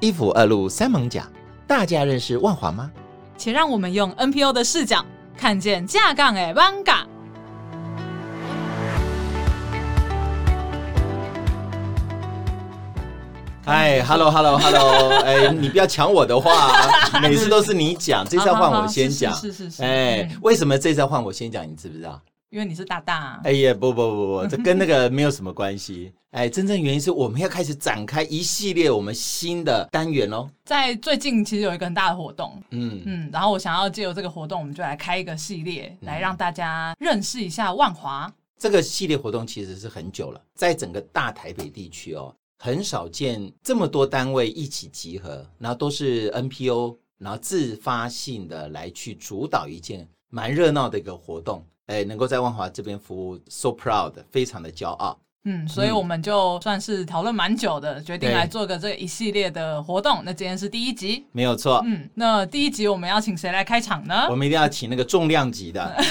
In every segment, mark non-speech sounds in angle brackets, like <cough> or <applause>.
一府二路三艋甲，大家认识万华吗？且让我们用 NPO 的视角看见正港的艋舺。哎，Hello，Hello，Hello，<laughs> 哎，你不要抢我的话，啊，<laughs> 每次都是你讲，这次要换我先讲。是是是。哎，为什么这次要换我先讲？你知不知道？因为你是大大啊。哎呀，不不不不，<laughs> 这跟那个没有什么关系。哎，真正原因是我们要开始展开一系列我们新的单元喽。在最近其实有一个很大的活动，嗯嗯，然后我想要借由这个活动，我们就来开一个系列，来让大家认识一下万华。这个系列活动其实是很久了，在整个大台北地区哦。很少见这么多单位一起集合，然后都是 NPO，然后自发性的来去主导一件蛮热闹的一个活动，哎，能够在万华这边服务，so proud，非常的骄傲。嗯，所以我们就算是讨论蛮久的，决定来做个这一系列的活动。那今天是第一集，没有错。嗯，那第一集我们要请谁来开场呢？我们一定要请那个重量级的。<laughs>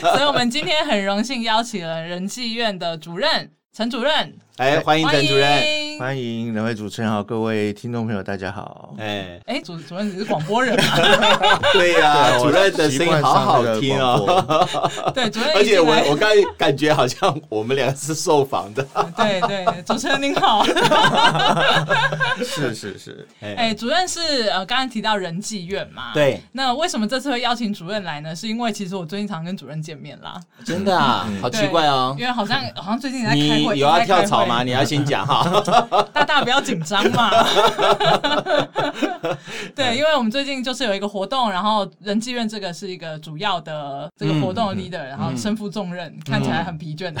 所以我们今天很荣幸邀请了仁济院的主任陈主任。哎，欢迎陈主任，欢迎两位主持人好，各位听众朋友，大家好。哎哎，主主任你是广播人吗？<laughs> 对呀，主任的声音好好听哦。<laughs> 对，主任，而且我我刚感觉好像我们两个是受访的。<laughs> 对对，主持人您好。是是是，哎，主任是呃，刚才提到仁济院嘛？对。那为什么这次会邀请主任来呢？是因为其实我最近常跟主任见面啦。真的啊，好奇怪哦。因为好像好像最近在开会，有要跳槽吗？<laughs> 你要先讲哈，<laughs> 大大不要紧张嘛。<laughs> 对，因为我们最近就是有一个活动，然后人济院这个是一个主要的这个活动的 leader，然后身负重任，看起来很疲倦的。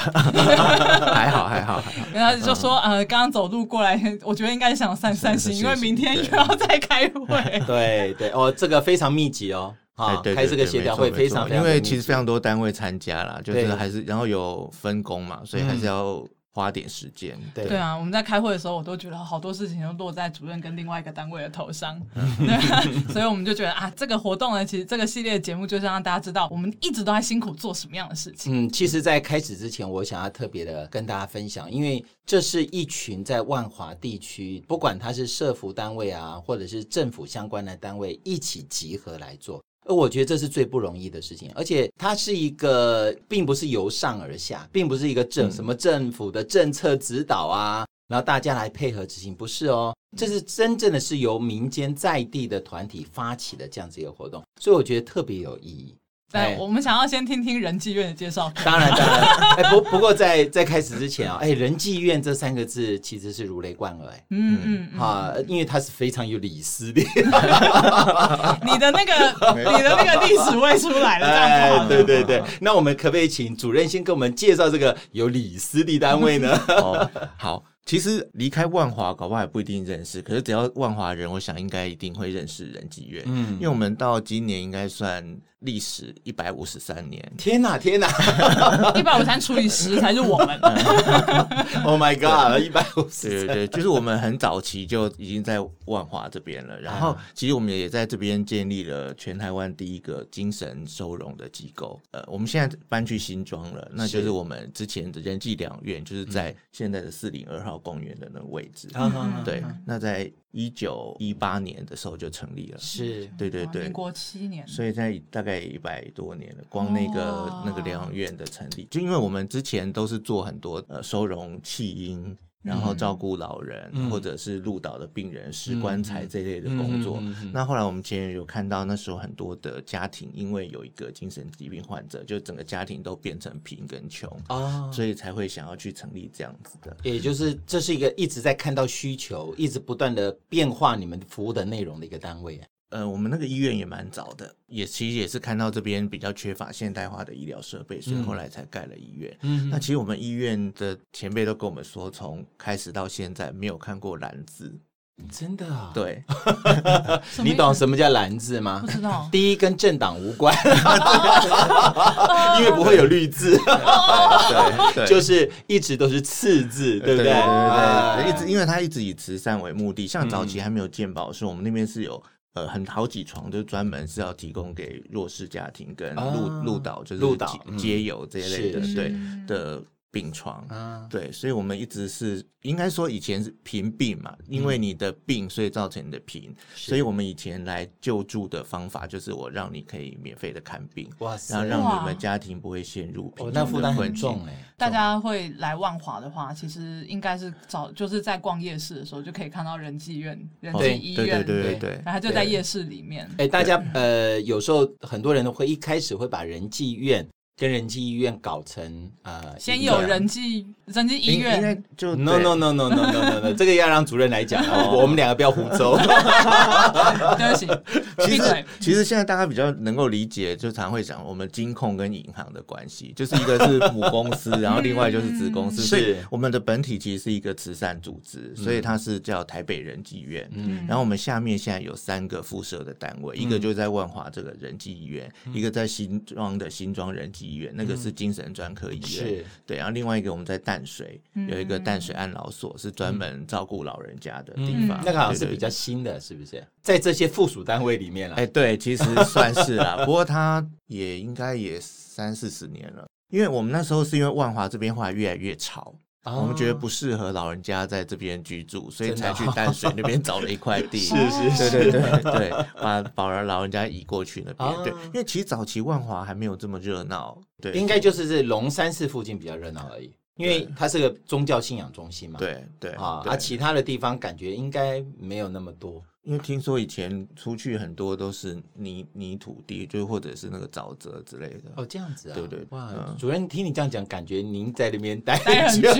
还好还好，然后就说呃，刚刚走路过来，我觉得应该想散散心，因为明天又要再开会。对对哦，这个非常密集哦。啊，开这个协调会非常，因为其实非常多单位参加啦，就是还是然后有分工嘛，所以还是要。花点时间，对对啊，我们在开会的时候，我都觉得好多事情都落在主任跟另外一个单位的头上，<laughs> 对啊，所以我们就觉得啊，这个活动呢，其实这个系列节目就是让大家知道，我们一直都在辛苦做什么样的事情。嗯，其实，在开始之前，我想要特别的跟大家分享，因为这是一群在万华地区，不管他是社福单位啊，或者是政府相关的单位，一起集合来做。而我觉得这是最不容易的事情，而且它是一个，并不是由上而下，并不是一个政什么政府的政策指导啊，然后大家来配合执行，不是哦，这是真正的是由民间在地的团体发起的这样子一个活动，所以我觉得特别有意义。对，我们想要先听听仁济院的介绍。当然，当然。<laughs> 哎，不，不过在在开始之前啊，哎，仁济院这三个字其实是如雷贯耳，哎，嗯嗯，啊，因为它是非常有李斯的。<laughs> 你的那个，你的那个历史位出来了，哎，对对对。那我们可不可以请主任先给我们介绍这个有李斯的单位呢？<laughs> 哦，好。其实离开万华，搞不好也不一定认识。可是只要万华人，我想应该一定会认识仁济院。嗯，因为我们到今年应该算历史一百五十三年。天哪，天哪！<laughs> 一百五十三除以十才是我们。<laughs> Oh my god！一百五十。对对对，就是我们很早期就已经在万华这边了。然后，其实我们也在这边建立了全台湾第一个精神收容的机构。呃，我们现在搬去新庄了，那就是我们之前的人济两院，就是在现在的四零二号。公园的那个位置，嗯、对，那在一九一八年的时候就成立了，是。对对对，民国七年，所以在大概一百多年了，光那个、哦、那个疗养院的成立，就因为我们之前都是做很多呃收容弃婴。然后照顾老人，嗯、或者是入岛的病人、拾棺材这类的工作。那后来我们前面有看到，那时候很多的家庭因为有一个精神疾病患者，就整个家庭都变成贫跟穷啊，哦、所以才会想要去成立这样子的。也就是这是一个一直在看到需求，一直不断的变化你们服务的内容的一个单位。呃，我们那个医院也蛮早的，也其实也是看到这边比较缺乏现代化的医疗设备，所以后来才盖了医院。嗯，那其实我们医院的前辈都跟我们说，从开始到现在没有看过蓝字，真的啊？对，<laughs> 你懂什么叫蓝字吗？不知道。<laughs> 第一跟政党无关，<laughs> 因为不会有绿字。对对，就是一直都是次字，对不对？对对对，一直因为他一直以慈善为目的，像早期还没有健保，时我们那边是有。呃，很好几床，就专门是要提供给弱势家庭跟鹭鹭岛，就是街友这一类的，对的病床啊，对，所以我们一直是应该说以前是贫病嘛，因为你的病，所以造成你的贫，所以我们以前来救助的方法就是我让你可以免费的看病，哇塞，然后让你们家庭不会陷入贫。那负担很重哎。大家会来万华的话，其实应该是早就是在逛夜市的时候就可以看到仁济院、仁济医院，对对对对，然后就在夜市里面。哎，大家呃，有时候很多人都会一开始会把仁济院。跟仁济医院搞成呃，先有人济仁济医院，应该就 no no no no no no no no，这个要让主任来讲哦，我们两个不要胡诌。<laughs> 对不起，其实其实现在大家比较能够理解，就常会讲我们金控跟银行的关系，就是一个是母公司，然后另外就是子公司，所以我们的本体其实是一个慈善组织，所以它是叫台北仁济院。嗯，然后我们下面现在有三个附设的单位，一个就在万华这个仁济医院，一个在新庄的新庄仁济医院，那个是精神专科医院，是对。然后另外一个我们在淡水有一个淡水安老所，是专门照顾老人家的地方。那个好像是比较新的，是不是？在这些附属单位里面了。哎，对，其实算是啦。不过它也应该也三四十年了，因为我们那时候是因为万华这边话越来越吵。我们觉得不适合老人家在这边居住，所以才去淡水那边找了一块地。<laughs> 是是是，对对对对，把宝儿老人家移过去那边。对，因为其实早期万华还没有这么热闹。对，应该就是这龙山寺附近比较热闹而已，因为它是个宗教信仰中心嘛。对对啊，而其他的地方感觉应该没有那么多。因为听说以前出去很多都是泥泥土地，就或者是那个沼泽之类的。哦，这样子啊。对对。哇，主任听你这样讲，感觉您在那边待很久。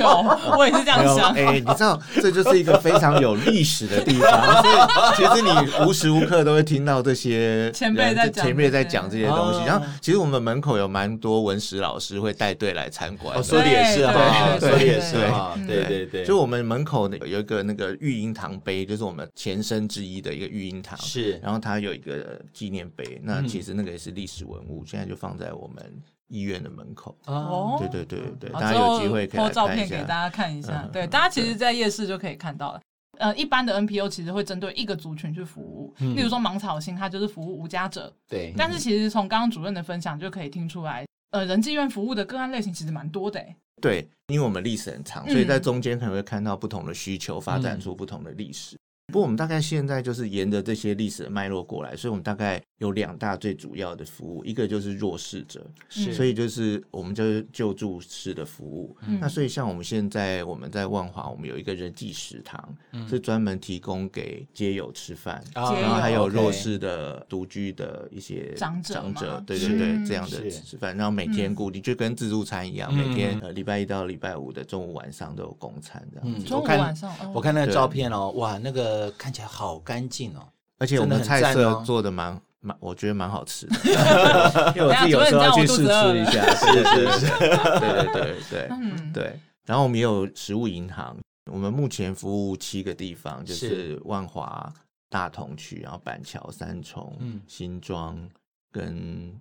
我也是这样想。哎，你知道，这就是一个非常有历史的地方，所以其实你无时无刻都会听到这些 <laughs> 前辈在前辈在讲这些东西。然后，其实我们门口有蛮多文史老师会带队来参观。哦说的也是啊，说的也是啊，对对对。就我们门口有一个那个育婴堂碑，就是我们前身之一的一个育婴堂是，然后它有一个纪念碑，那其实那个也是历史文物，现在就放在我们医院的门口。哦，对对对对，大家有机会可以拍照片给大家看一下。对，大家其实，在夜市就可以看到了。呃，一般的 NPO 其实会针对一个族群去服务，例如说芒草心，它就是服务无家者。对，但是其实从刚刚主任的分享就可以听出来，呃，仁济院服务的个案类型其实蛮多的。对，因为我们历史很长，所以在中间可能会看到不同的需求，发展出不同的历史。不过我们大概现在就是沿着这些历史的脉络过来，所以我们大概有两大最主要的服务，一个就是弱势者，是。所以就是我们就是救助式的服务。嗯、那所以像我们现在我们在万华，我们有一个人际食堂，嗯、是专门提供给街友吃饭，嗯、然后还有弱势的独居的一些长者，长者对对对，这样的吃饭，然后每天固定就跟自助餐一样，嗯、每天呃礼拜一到礼拜五的中午晚上都有公餐这样子。中午晚上，我看那个照片哦，哇，那个。看起来好干净哦，而且我们菜色做的蛮蛮，我觉得蛮好吃的。<laughs> 因为我自己有时候要去试吃一下，是是是，<laughs> 对对对对。对。然后我们也有食物银行，我们目前服务七个地方，就是。万华、大同区，然后板桥、三重、新庄跟。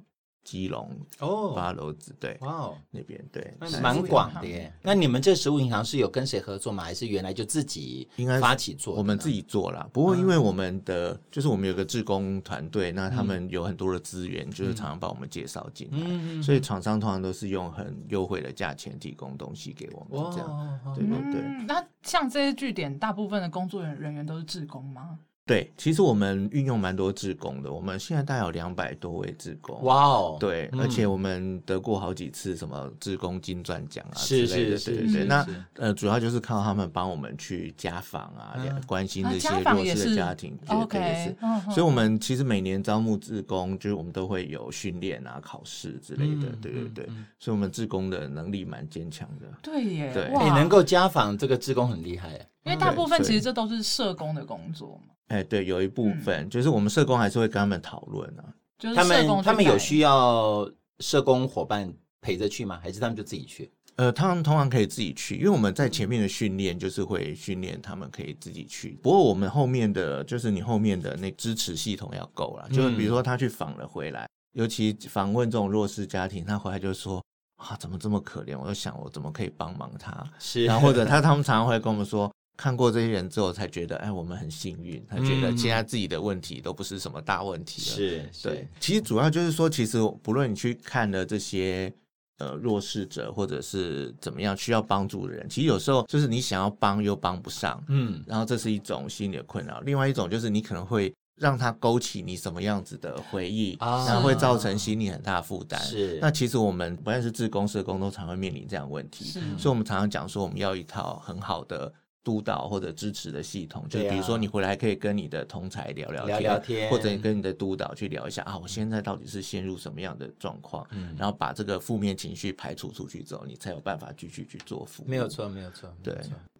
基隆哦，八楼子对，哇哦，那边对，蛮广的耶。那你们这食物银行是有跟谁合作吗？还是原来就自己应该发起做？我们自己做啦。不过因为我们的就是我们有个志工团队，那他们有很多的资源，就是常常把我们介绍进来，所以厂商通常都是用很优惠的价钱提供东西给我们，这样对对对。那像这些据点，大部分的工作人员都是志工吗？对，其实我们运用蛮多志工的，我们现在大概有两百多位志工。哇哦！对，而且我们得过好几次什么志工金钻奖啊之类的，对对对。那呃，主要就是靠他们帮我们去家访啊，关心这些弱势的家庭，对对是。所以，我们其实每年招募志工，就是我们都会有训练啊、考试之类的，对对对。所以，我们志工的能力蛮坚强的。对耶，对，你能够家访这个志工很厉害，因为大部分其实这都是社工的工作嘛。哎，对，有一部分、嗯、就是我们社工还是会跟他们讨论啊。就是他们他们有需要社工伙伴陪着去吗？还是他们就自己去？呃，他们通常可以自己去，因为我们在前面的训练就是会训练他们可以自己去。不过我们后面的就是你后面的那支持系统要够了，就是比如说他去访了回来，嗯、尤其访问这种弱势家庭，他回来就说啊，怎么这么可怜？我就想我怎么可以帮忙他？是，然后或者他他们常常会跟我们说。看过这些人之后，才觉得哎，我们很幸运。他觉得现在自己的问题都不是什么大问题了。是，对。其实主要就是说，其实不论你去看的这些呃弱势者或者是怎么样需要帮助的人，其实有时候就是你想要帮又帮不上，嗯，然后这是一种心理的困扰。另外一种就是你可能会让他勾起你什么样子的回忆，啊、然后会造成心理很大的负担。是，那其实我们不但是自工社工都常会面临这样的问题，是所以我们常常讲说我们要一套很好的。督导或者支持的系统，就比如说你回来可以跟你的同才聊聊天，聊聊天，或者你跟你的督导去聊一下啊，我现在到底是陷入什么样的状况，嗯，然后把这个负面情绪排除出去之后，你才有办法继续去做服务。没有错，没有错，对。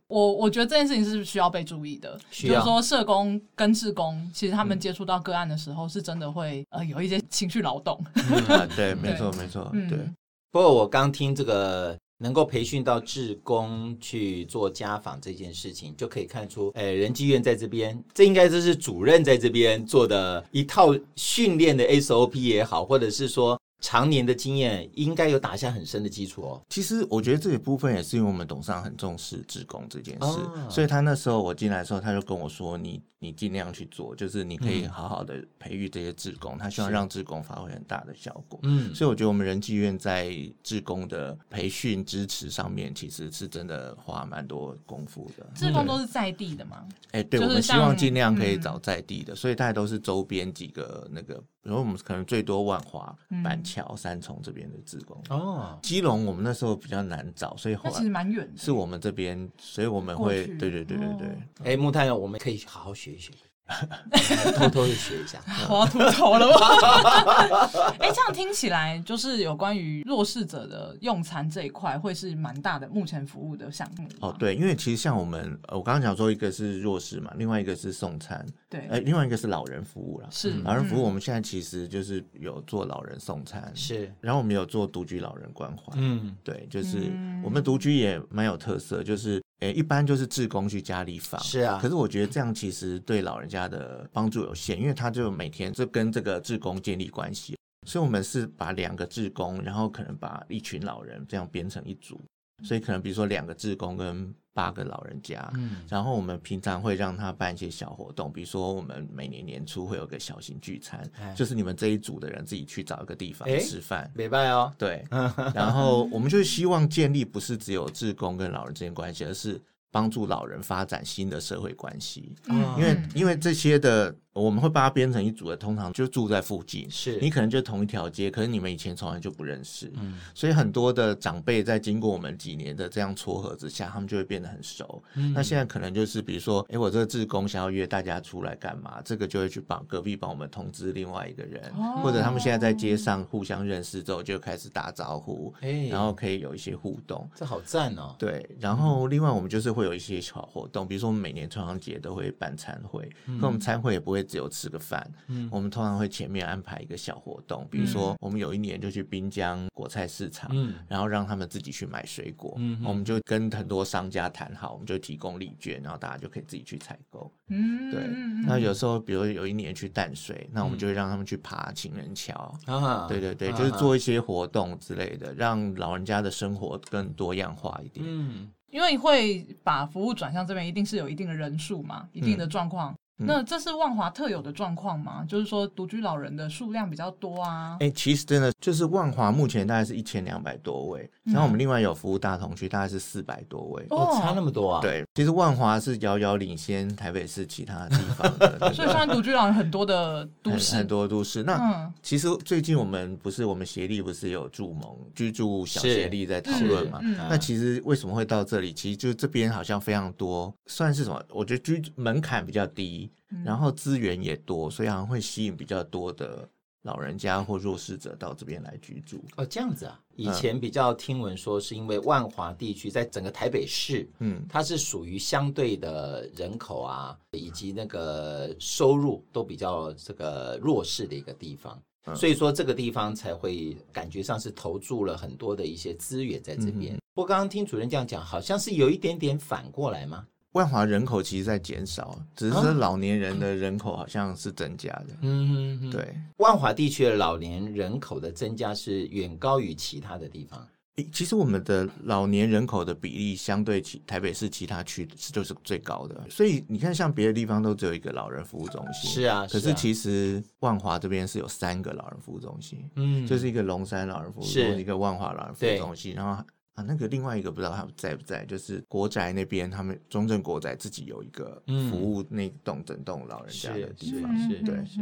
我我觉得这件事情是需要被注意的，需要就是说社工跟志工，其实他们接触到个案的时候，是真的会呃有一些情绪劳动。嗯啊、对，没错，没错，对。嗯、不过我刚听这个。能够培训到志工去做家访这件事情，就可以看出，哎，仁济院在这边，这应该就是主任在这边做的一套训练的 SOP 也好，或者是说。常年的经验应该有打下很深的基础哦。其实我觉得这一部分也是因为我们董事长很重视职工这件事，哦、所以他那时候我进来的时候，他就跟我说：“你你尽量去做，就是你可以好好的培育这些职工。嗯”他希望让职工发挥很大的效果。嗯，所以我觉得我们人济院在职工的培训支持上面，其实是真的花蛮多功夫的。职工都是在地的吗？哎，对，我们希望尽量可以找在地的，嗯、所以大家都是周边几个那个。比如我们可能最多万华、板桥、三重这边的职工哦，基隆我们那时候比较难找，所以后来其实蛮远的，是我们这边，所以我们会对对对对对。哎，木炭，我们可以好好学一学。<laughs> 偷偷的学一下，<laughs> 我要秃头了吗？哎、欸，这样听起来就是有关于弱势者的用餐这一块，会是蛮大的目前服务的项目。哦，对，因为其实像我们，我刚刚讲说一个是弱势嘛，另外一个是送餐，对，哎，另外一个是老人服务了。是老人服务，我们现在其实就是有做老人送餐，是，然后我们有做独居老人关怀，嗯，对，就是我们独居也蛮有特色，就是。诶，一般就是志工去家里访，是啊。可是我觉得这样其实对老人家的帮助有限，因为他就每天就跟这个志工建立关系，所以我们是把两个志工，然后可能把一群老人这样编成一组，所以可能比如说两个志工跟八个老人家，嗯，然后我们平常会让他办一些小活动，比如说我们每年年初会有个小型聚餐，唉就是你们这一组的人自己去找一个地方吃饭，没办哦，对，<laughs> 然后我们就希望建立不是只有志工跟老人之间关系，而是帮助老人发展新的社会关系，嗯，因为因为这些的。我们会把它编成一组的，通常就住在附近。是你可能就同一条街，可是你们以前从来就不认识。嗯，所以很多的长辈在经过我们几年的这样撮合之下，他们就会变得很熟。嗯，那现在可能就是比如说，哎，我这个志工想要约大家出来干嘛？这个就会去帮隔壁帮我们通知另外一个人，哦、或者他们现在在街上互相认识之后就开始打招呼，哎，然后可以有一些互动。这好赞哦！对，然后另外我们就是会有一些小活动，比如说我们每年重阳节都会办餐会，嗯、可我们餐会也不会。只有吃个饭，嗯，我们通常会前面安排一个小活动，比如说我们有一年就去滨江果菜市场，嗯，然后让他们自己去买水果，嗯，我们就跟很多商家谈好，我们就提供礼券，然后大家就可以自己去采购，嗯，对。那有时候，比如有一年去淡水，那我们就会让他们去爬情人桥，啊，对对对，就是做一些活动之类的，让老人家的生活更多样化一点。嗯，因为会把服务转向这边，一定是有一定的人数嘛，一定的状况。那这是万华特有的状况吗？就是说独居老人的数量比较多啊？哎、欸，其实真的就是万华目前大概是一千两百多位，嗯、然后我们另外有服务大同区，大概是四百多位，哦，差那么多啊？对，其实万华是遥遥领先台北市其他地方的，<laughs> 所以虽然独居老人很多的都市，很，很多都市。那、嗯、其实最近我们不是我们协力不是有助盟居住小协力在讨论嘛？那其实为什么会到这里？其实就这边好像非常多，算是什么？我觉得居门槛比较低。然后资源也多，所以好像会吸引比较多的老人家或弱势者到这边来居住。哦，这样子啊！以前比较听闻说，是因为万华地区在整个台北市，嗯，它是属于相对的人口啊，以及那个收入都比较这个弱势的一个地方，嗯，所以说这个地方才会感觉上是投注了很多的一些资源在这边。不过刚刚听主任这样讲，好像是有一点点反过来吗？万华人口其实在减少，只是老年人的人口好像是增加的。嗯嗯，对，万华地区的老年人口的增加是远高于其他的地方。其实我们的老年人口的比例相对其台北市其他区是就是最高的，所以你看像别的地方都只有一个老人服务中心，是啊，可是其实万华这边是有三个老人服务中心，嗯，就是一个龙山老人服务中心，一个万华老人服务中心，然后啊那个另外一个不知道他们在不在，就是国宅那边他们中正国宅自己有一个服务那栋整栋老人家的地方，是对，是。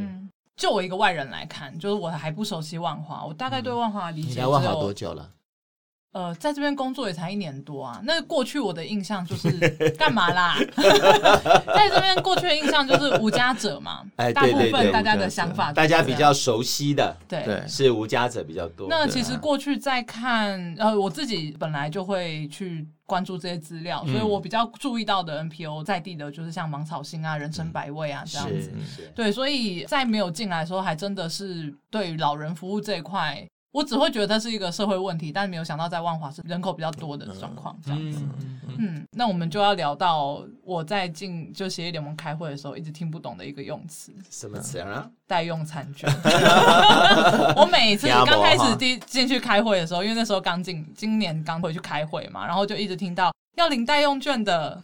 就我一个外人来看，就是我还不熟悉万华，我大概对万华的理解。你来万华多久了？呃，在这边工作也才一年多啊。那过去我的印象就是 <laughs> 干嘛啦？<laughs> 在这边过去的印象就是无家者嘛。哎，大部分大家的想法，大家比较熟悉的，对，是无家者比较多。那其实过去在看，呃，我自己本来就会去关注这些资料，所以我比较注意到的 NPO 在地的，就是像芒草心啊、人生百味啊这样子。对，所以在没有进来的时候，还真的是对老人服务这一块。我只会觉得它是一个社会问题，但是没有想到在万华是人口比较多的状况这样子。嗯，嗯，嗯，嗯，那我们就要聊到我在进就协议联盟开会的时候，一直听不懂的一个用词。什么词啊？代用餐券。<laughs> 我每次刚开始第进去开会的时候，因为那时候刚进，今年刚回去开会嘛，然后就一直听到要领代用券的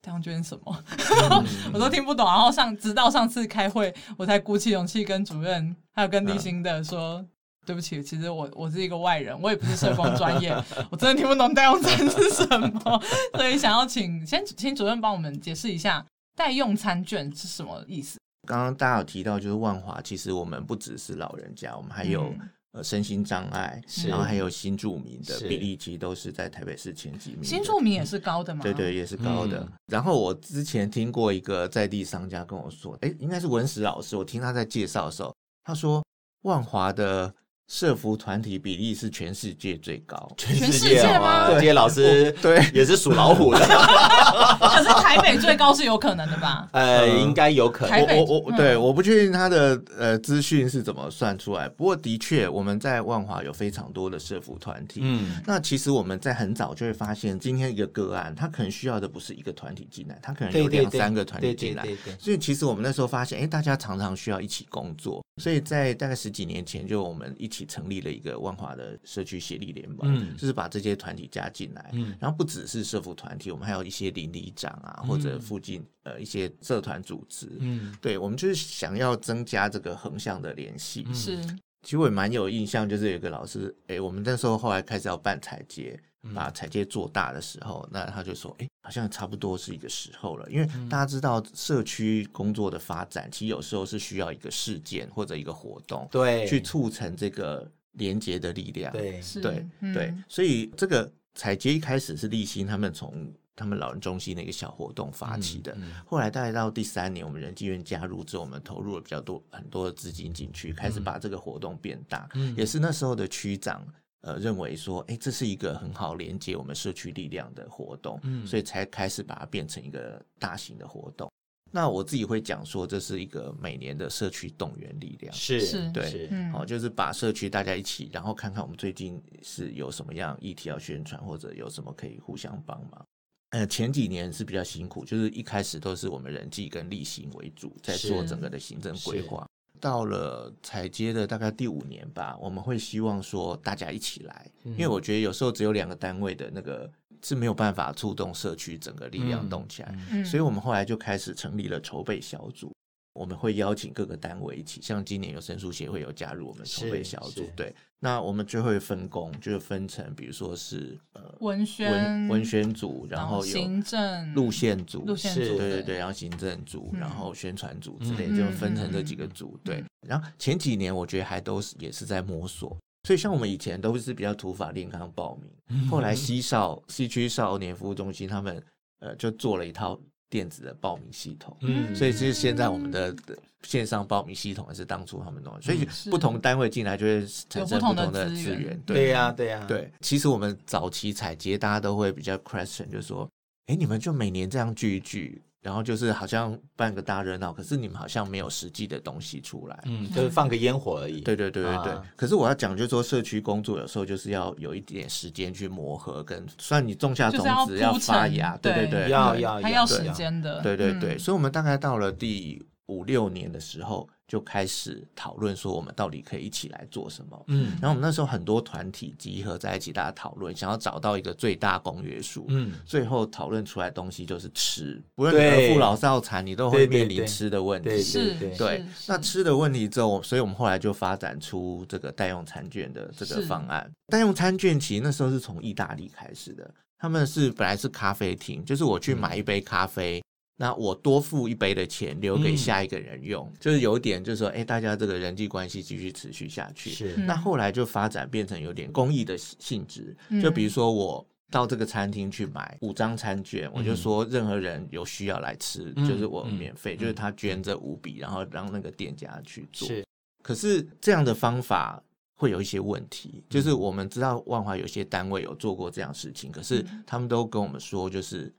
代用券什么，<laughs> 我都听不懂。然后上直到上次开会，我才鼓起勇气跟主任还有跟立新的说。对不起，其实我我是一个外人，我也不是社工专业，我真的听不懂代用餐是什么，所以想要请先请主任帮我们解释一下代用餐券是什么意思。刚刚大家有提到，就是万华，其实我们不只是老人家，我们还有、嗯、呃身心障碍，然后还有新住民的比例，其实都是在台北市前几名。新住民也是高的吗？对对，也是高的。嗯、然后我之前听过一个在地商家跟我说，哎，应该是文史老师，我听他在介绍的时候，他说万华的。社服团体比例是全世界最高，全世界吗？这些老师对也是属老虎的，<laughs> 可是台北最高是有可能的吧？呃，应该有可能。我我我对，我不确定他的呃资讯是怎么算出来。不过的确，我们在万华有非常多的社服团体。嗯，那其实我们在很早就会发现，今天一个个案，他可能需要的不是一个团体进来，他可能有两三个团体进来。所以其实我们那时候发现，哎，大家常常需要一起工作。所以在大概十几年前，就我们一起成立了一个万华的社区协力联盟，嗯，就是把这些团体加进来，嗯，然后不只是社服团体，我们还有一些邻里长啊，或者附近呃一些社团组织，嗯，对，我们就是想要增加这个横向的联系，是。其实我也蛮有印象，就是有一个老师，哎，我们那时候后来开始要办踩街。把踩街做大的时候，那他就说：“哎，好像差不多是一个时候了。”因为大家知道，社区工作的发展，其实有时候是需要一个事件或者一个活动，对，去促成这个连接的力量。对，对，对。所以这个彩街一开始是立新他们从他们老人中心的一个小活动发起的。后来大概到第三年，我们人济院加入之后，我们投入了比较多很多的资金进去，开始把这个活动变大。也是那时候的区长。呃，认为说，哎，这是一个很好连接我们社区力量的活动，嗯，所以才开始把它变成一个大型的活动。那我自己会讲说，这是一个每年的社区动员力量，是，是对，好、就是把社区大家一起，然后看看我们最近是有什么样议题要宣传，或者有什么可以互相帮忙。呃，前几年是比较辛苦，就是一开始都是我们人际跟例行为主，在做整个的行政规划。到了采接的大概第五年吧，我们会希望说大家一起来，嗯、因为我觉得有时候只有两个单位的那个是没有办法触动社区整个力量动起来，嗯、所以我们后来就开始成立了筹备小组。我们会邀请各个单位一起，像今年有申诉协会有加入我们筹备小组，对。那我们就会分工，就是分成，比如说是呃文宣文文宣组，然后有行政路线组，路线组，对对对，然后行政组，然后宣传组之类，就分成这几个组，对。然后前几年我觉得还都是也是在摸索，所以像我们以前都是比较土法炼钢报名，<laughs> 后来西少西区少年服务中心他们呃就做了一套。电子的报名系统，嗯，所以其实现在我们的线上报名系统也是当初他们弄的，所以不同单位进来就会产生不同的资源，对呀，对呀，对。其实我们早期采接，大家都会比较 question，就是说，哎，你们就每年这样聚一聚。然后就是好像办个大热闹，可是你们好像没有实际的东西出来，嗯，就是放个烟火而已。对对对对对。啊、可是我要讲，就是说社区工作有时候就是要有一点时间去磨合，跟虽然你种下种子要发芽，对对对，要要还要时间的。对对对，所以我们大概到了第五六年的时候。就开始讨论说，我们到底可以一起来做什么？嗯，然后我们那时候很多团体集合在一起，大家讨论，想要找到一个最大公约数。嗯，最后讨论出来的东西就是吃，不论你儿妇老少残，你都会面临吃的问题。对是，对。那吃的问题之后，所以我们后来就发展出这个代用餐券的这个方案。代用餐券其实那时候是从意大利开始的，他们是本来是咖啡厅，就是我去买一杯咖啡。嗯那我多付一杯的钱留给下一个人用，嗯、就是有点就是说，哎、欸，大家这个人际关系继续持续下去。是。那后来就发展变成有点公益的性质，嗯、就比如说我到这个餐厅去买五张餐券，嗯、我就说任何人有需要来吃，嗯、就是我免费，嗯、就是他捐这五笔，然后让那个店家去做。是。可是这样的方法会有一些问题，就是我们知道万华有些单位有做过这样事情，可是他们都跟我们说，就是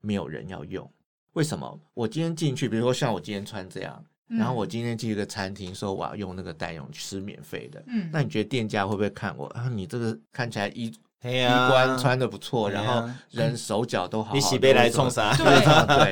没有人要用。为什么我今天进去，比如说像我今天穿这样，嗯、然后我今天去一个餐厅说我要用那个代用吃免费的，嗯，那你觉得店家会不会看我啊？你这个看起来衣、啊、衣冠穿的不错，啊、然后人手脚都好，好，你洗杯来冲啥？对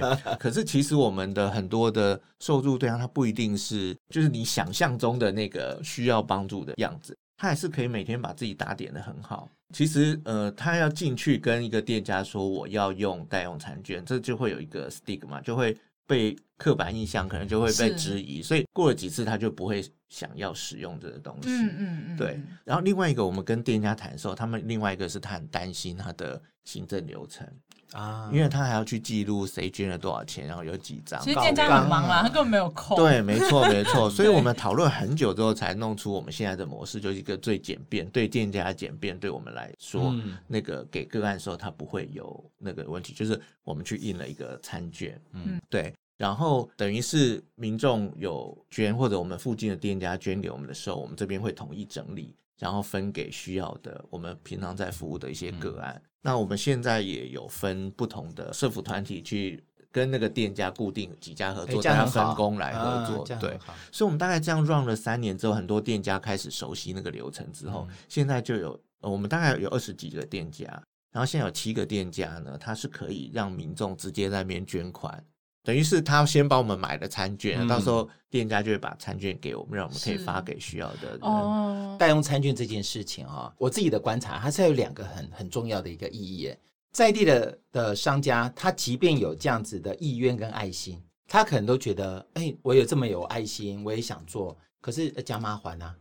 对。可是其实我们的很多的受助对象，他不一定是就是你想象中的那个需要帮助的样子，他还是可以每天把自己打点的很好。其实，呃，他要进去跟一个店家说我要用代用餐券，这就会有一个 stigma，就会被刻板印象，可能就会被质疑，所以过了几次他就不会想要使用这个东西。嗯嗯嗯。对。然后另外一个，我们跟店家谈的时候，他们另外一个是他很担心他的行政流程。啊，因为他还要去记录谁捐了多少钱，然后有几张。其实店家很忙啦，他根本没有空。对，没错，没错。<laughs> 所以我们讨论很久之后，才弄出我们现在的模式，就是一个最简便，对店家简便，对我们来说，嗯、那个给个案的时候，他不会有那个问题。就是我们去印了一个餐券，嗯，对。然后等于是民众有捐，或者我们附近的店家捐给我们的时候，我们这边会统一整理，然后分给需要的我们平常在服务的一些个案。嗯那我们现在也有分不同的社服团体去跟那个店家固定几家合作，大家分工来合作，对。所以，我们大概这样 run 了三年之后，很多店家开始熟悉那个流程之后，现在就有我们大概有二十几个店家，然后现在有七个店家呢，它是可以让民众直接在那边捐款。等于是他先帮我们买了餐券，嗯、到时候店家就会把餐券给我们，让我们可以发给需要的人。哦，代用餐券这件事情啊，我自己的观察，它是有两个很很重要的一个意义。在地的的商家，他即便有这样子的意愿跟爱心，他可能都觉得，哎、欸，我有这么有爱心，我也想做，可是加麻烦啊。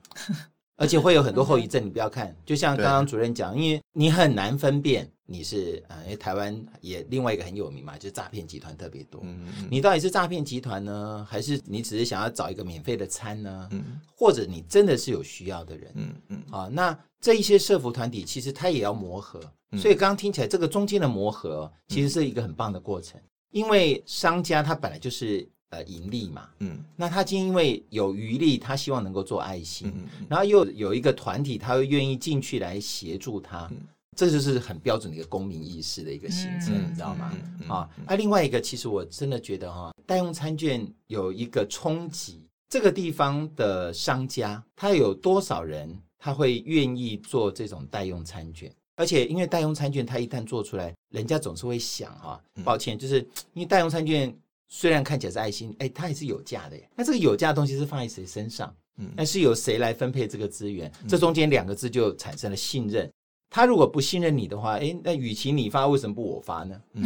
而且会有很多后遗症，你不要看，就像刚刚主任讲，因为你很难分辨你是呃，因为台湾也另外一个很有名嘛，就是诈骗集团特别多。嗯嗯，你到底是诈骗集团呢，还是你只是想要找一个免费的餐呢？嗯，或者你真的是有需要的人？嗯嗯，啊，那这一些社福团体其实他也要磨合，所以刚刚听起来这个中间的磨合其实是一个很棒的过程，因为商家他本来就是。呃，盈利嘛，嗯，那他今天因为有余力，他希望能够做爱心，嗯嗯、然后又有一个团体，他会愿意进去来协助他，嗯、这就是很标准的一个公民意识的一个形成，嗯、你知道吗？嗯嗯、啊，那、啊、另外一个，其实我真的觉得哈，代用餐券有一个冲击，这个地方的商家，他有多少人他会愿意做这种代用餐券？而且因为代用餐券，他一旦做出来，人家总是会想哈，抱歉，就是因为代用餐券。虽然看起来是爱心，哎，它也是有价的耶。那这个有价的东西是放在谁身上？嗯，那是由谁来分配这个资源？这中间两个字就产生了信任。他如果不信任你的话，哎，那与其你发，为什么不我发呢？嗯，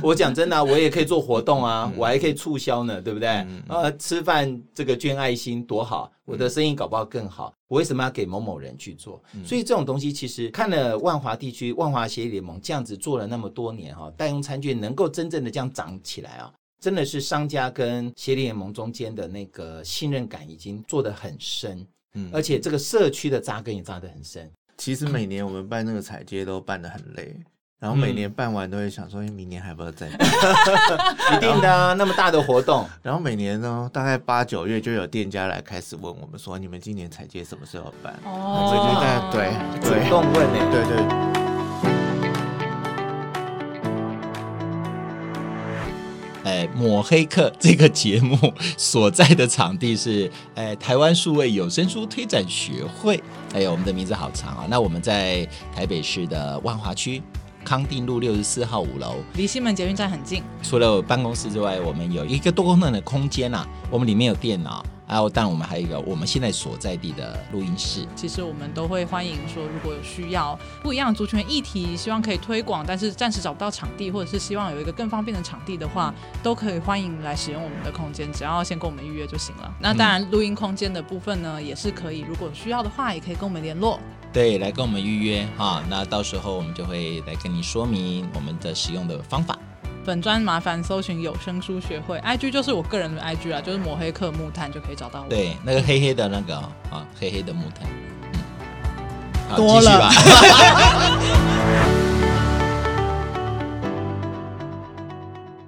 我讲真的啊，我也可以做活动啊，我还可以促销呢，对不对？啊，吃饭这个捐爱心多好，我的生意搞不好更好。我为什么要给某某人去做？所以这种东西其实看了万华地区万华协议联盟这样子做了那么多年哈，代用餐券能够真正的这样长起来啊。真的是商家跟协力联盟中间的那个信任感已经做得很深，嗯，而且这个社区的扎根也扎得很深。其实每年我们办那个彩街都办得很累，然后每年办完都会想说，明年还不要再办？<laughs> 一定的啊，那么大的活动，然后每年呢，大概八九月就有店家来开始问我们说，你们今年彩街什么时候办？哦，对对，主动问呢，对对。哎，抹黑客这个节目所在的场地是哎台湾数位有声书推展学会。哎呦，我们的名字好长啊！那我们在台北市的万华区康定路六十四号五楼，离西门捷运站很近。除了办公室之外，我们有一个多功能的空间啊，我们里面有电脑。还有，但我们还有一个我们现在所在地的录音室。其实我们都会欢迎说，如果有需要不一样的族群议题，希望可以推广，但是暂时找不到场地，或者是希望有一个更方便的场地的话，都可以欢迎来使用我们的空间，只要先跟我们预约就行了。那当然，录音空间的部分呢，也是可以，如果需要的话，也可以跟我们联络。对，来跟我们预约哈，那到时候我们就会来跟你说明我们的使用的方法。本专麻烦搜寻有声书学会，IG 就是我个人的 IG 啦，就是抹黑客木炭就可以找到我。对，那个黑黑的那个啊，黑黑的木炭，嗯，好多了。吧。<laughs>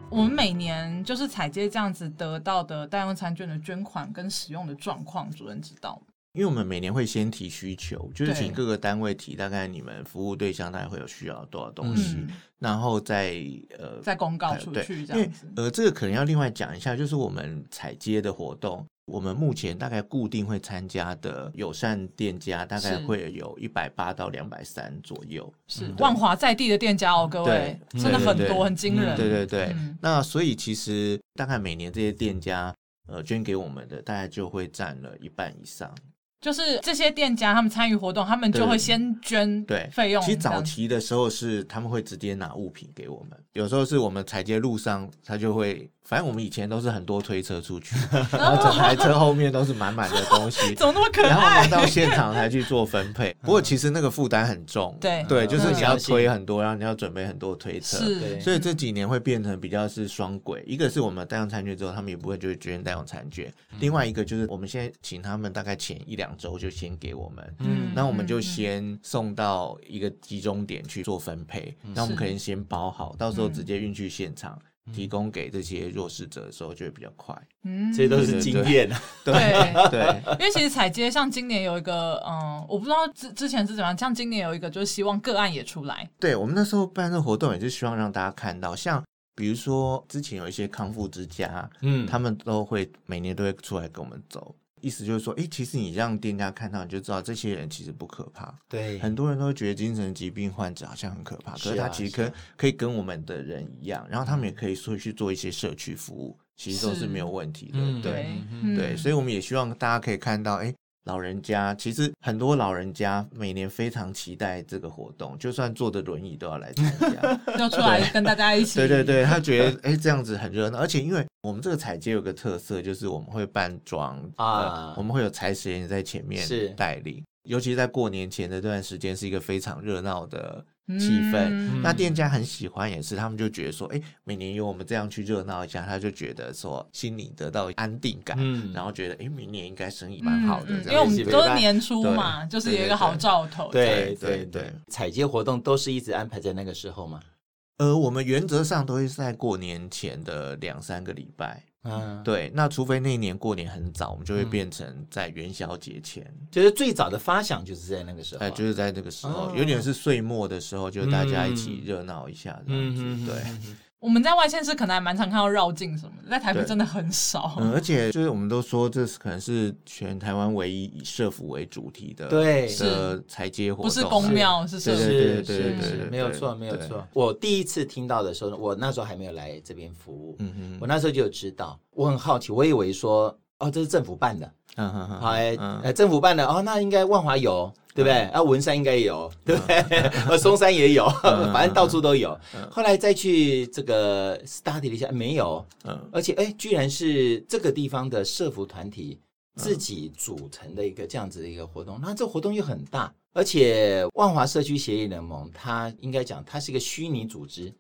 我们每年就是采接这样子得到的代用餐券的捐款跟使用的状况，主任知道吗？因为我们每年会先提需求，就是请各个单位提大概你们服务对象大概会有需要多少东西，嗯、然后再呃再公告出去这样子。呃，这个可能要另外讲一下，就是我们踩街的活动，我们目前大概固定会参加的友善店家大概会有一百八到两百三左右。是万华在地的店家哦，各位真的很多，很惊人。对对对，嗯、那所以其实大概每年这些店家呃捐给我们的，大概就会占了一半以上。就是这些店家，他们参与活动，他们就会先捐对费用。其实早期的时候是他们会直接拿物品给我们，有时候是我们踩街路上，他就会。反正我们以前都是很多推车出去，<laughs> 然后整台车后面都是满满的东西，<laughs> 怎么那么可爱？然后我们到现场才去做分配。<laughs> 不过其实那个负担很重，对对，就是你要推很多，然后你要准备很多推车，是。所以这几年会变成比较是双轨，一个是我们带用餐券之后，他们也不会就会捐带用餐券；另外一个就是我们现在请他们大概前一两周就先给我们，嗯，那我们就先送到一个集中点去做分配，那我们可能先包好，到时候直接运去现场。提供给这些弱势者的时候就会比较快，嗯，这些都是经验。啊，对。<laughs> 对，因为其实采街像今年有一个，嗯，我不知道之之前是怎么样，像今年有一个就是希望个案也出来，对，我们那时候办这个活动也是希望让大家看到，像比如说之前有一些康复之家，嗯，他们都会每年都会出来跟我们走。意思就是说，哎、欸，其实你让店家看到，你就知道这些人其实不可怕。对，很多人都会觉得精神疾病患者好像很可怕，可是他其实可可以跟我们的人一样，然后他们也可以说去做一些社区服务，其实都是没有问题的。对对，对，所以我们也希望大家可以看到，哎、欸。老人家其实很多老人家每年非常期待这个活动，就算坐着轮椅都要来参加，<laughs> 要出来跟大家一起。对对对，他觉得哎这样子很热闹，而且因为我们这个彩街有个特色，就是我们会扮装啊、呃，我们会有财神爷在前面带领，尤其在过年前的这段时间是一个非常热闹的。气氛，嗯、那店家很喜欢，也是他们就觉得说，哎、欸，每年有我们这样去热闹一下，他就觉得说心里得到安定感，嗯、然后觉得，哎、欸，明年应该生意蛮好的，嗯、因为我们都是年初嘛，就是有一个好兆头。对对。对，对对。对，踩街活动都是一直安排在那个时候吗？呃，我们原则上都会在过年前的两三个礼拜。嗯，对，那除非那一年过年很早，我们就会变成在元宵节前，就是最早的发想就是在那个时候，哎，就是在那个时候，有点是岁末的时候，就大家一起热闹一下这样子，对。我们在外县市可能还蛮常看到绕境什么的，在台北真的很少。嗯，而且就是我们都说，这是可能是全台湾唯一以社福为主题的对。的财接活动，不是公庙，是社福，对对对对，没有错，没有错。我第一次听到的时候，我那时候还没有来这边服务，嗯哼，我那时候就有知道，我很好奇，我以为说，哦，这是政府办的，嗯嗯嗯，好哎，政府办的，哦，那应该万华有。对不对？啊，文山应该有，对不对？呃，松山也有，<laughs> 反正到处都有。后来再去这个 study 了一下，没有。嗯，而且哎，居然是这个地方的社服团体自己组成的一个这样子的一个活动。那这活动又很大，而且万华社区协议联盟，它应该讲它是一个虚拟组织，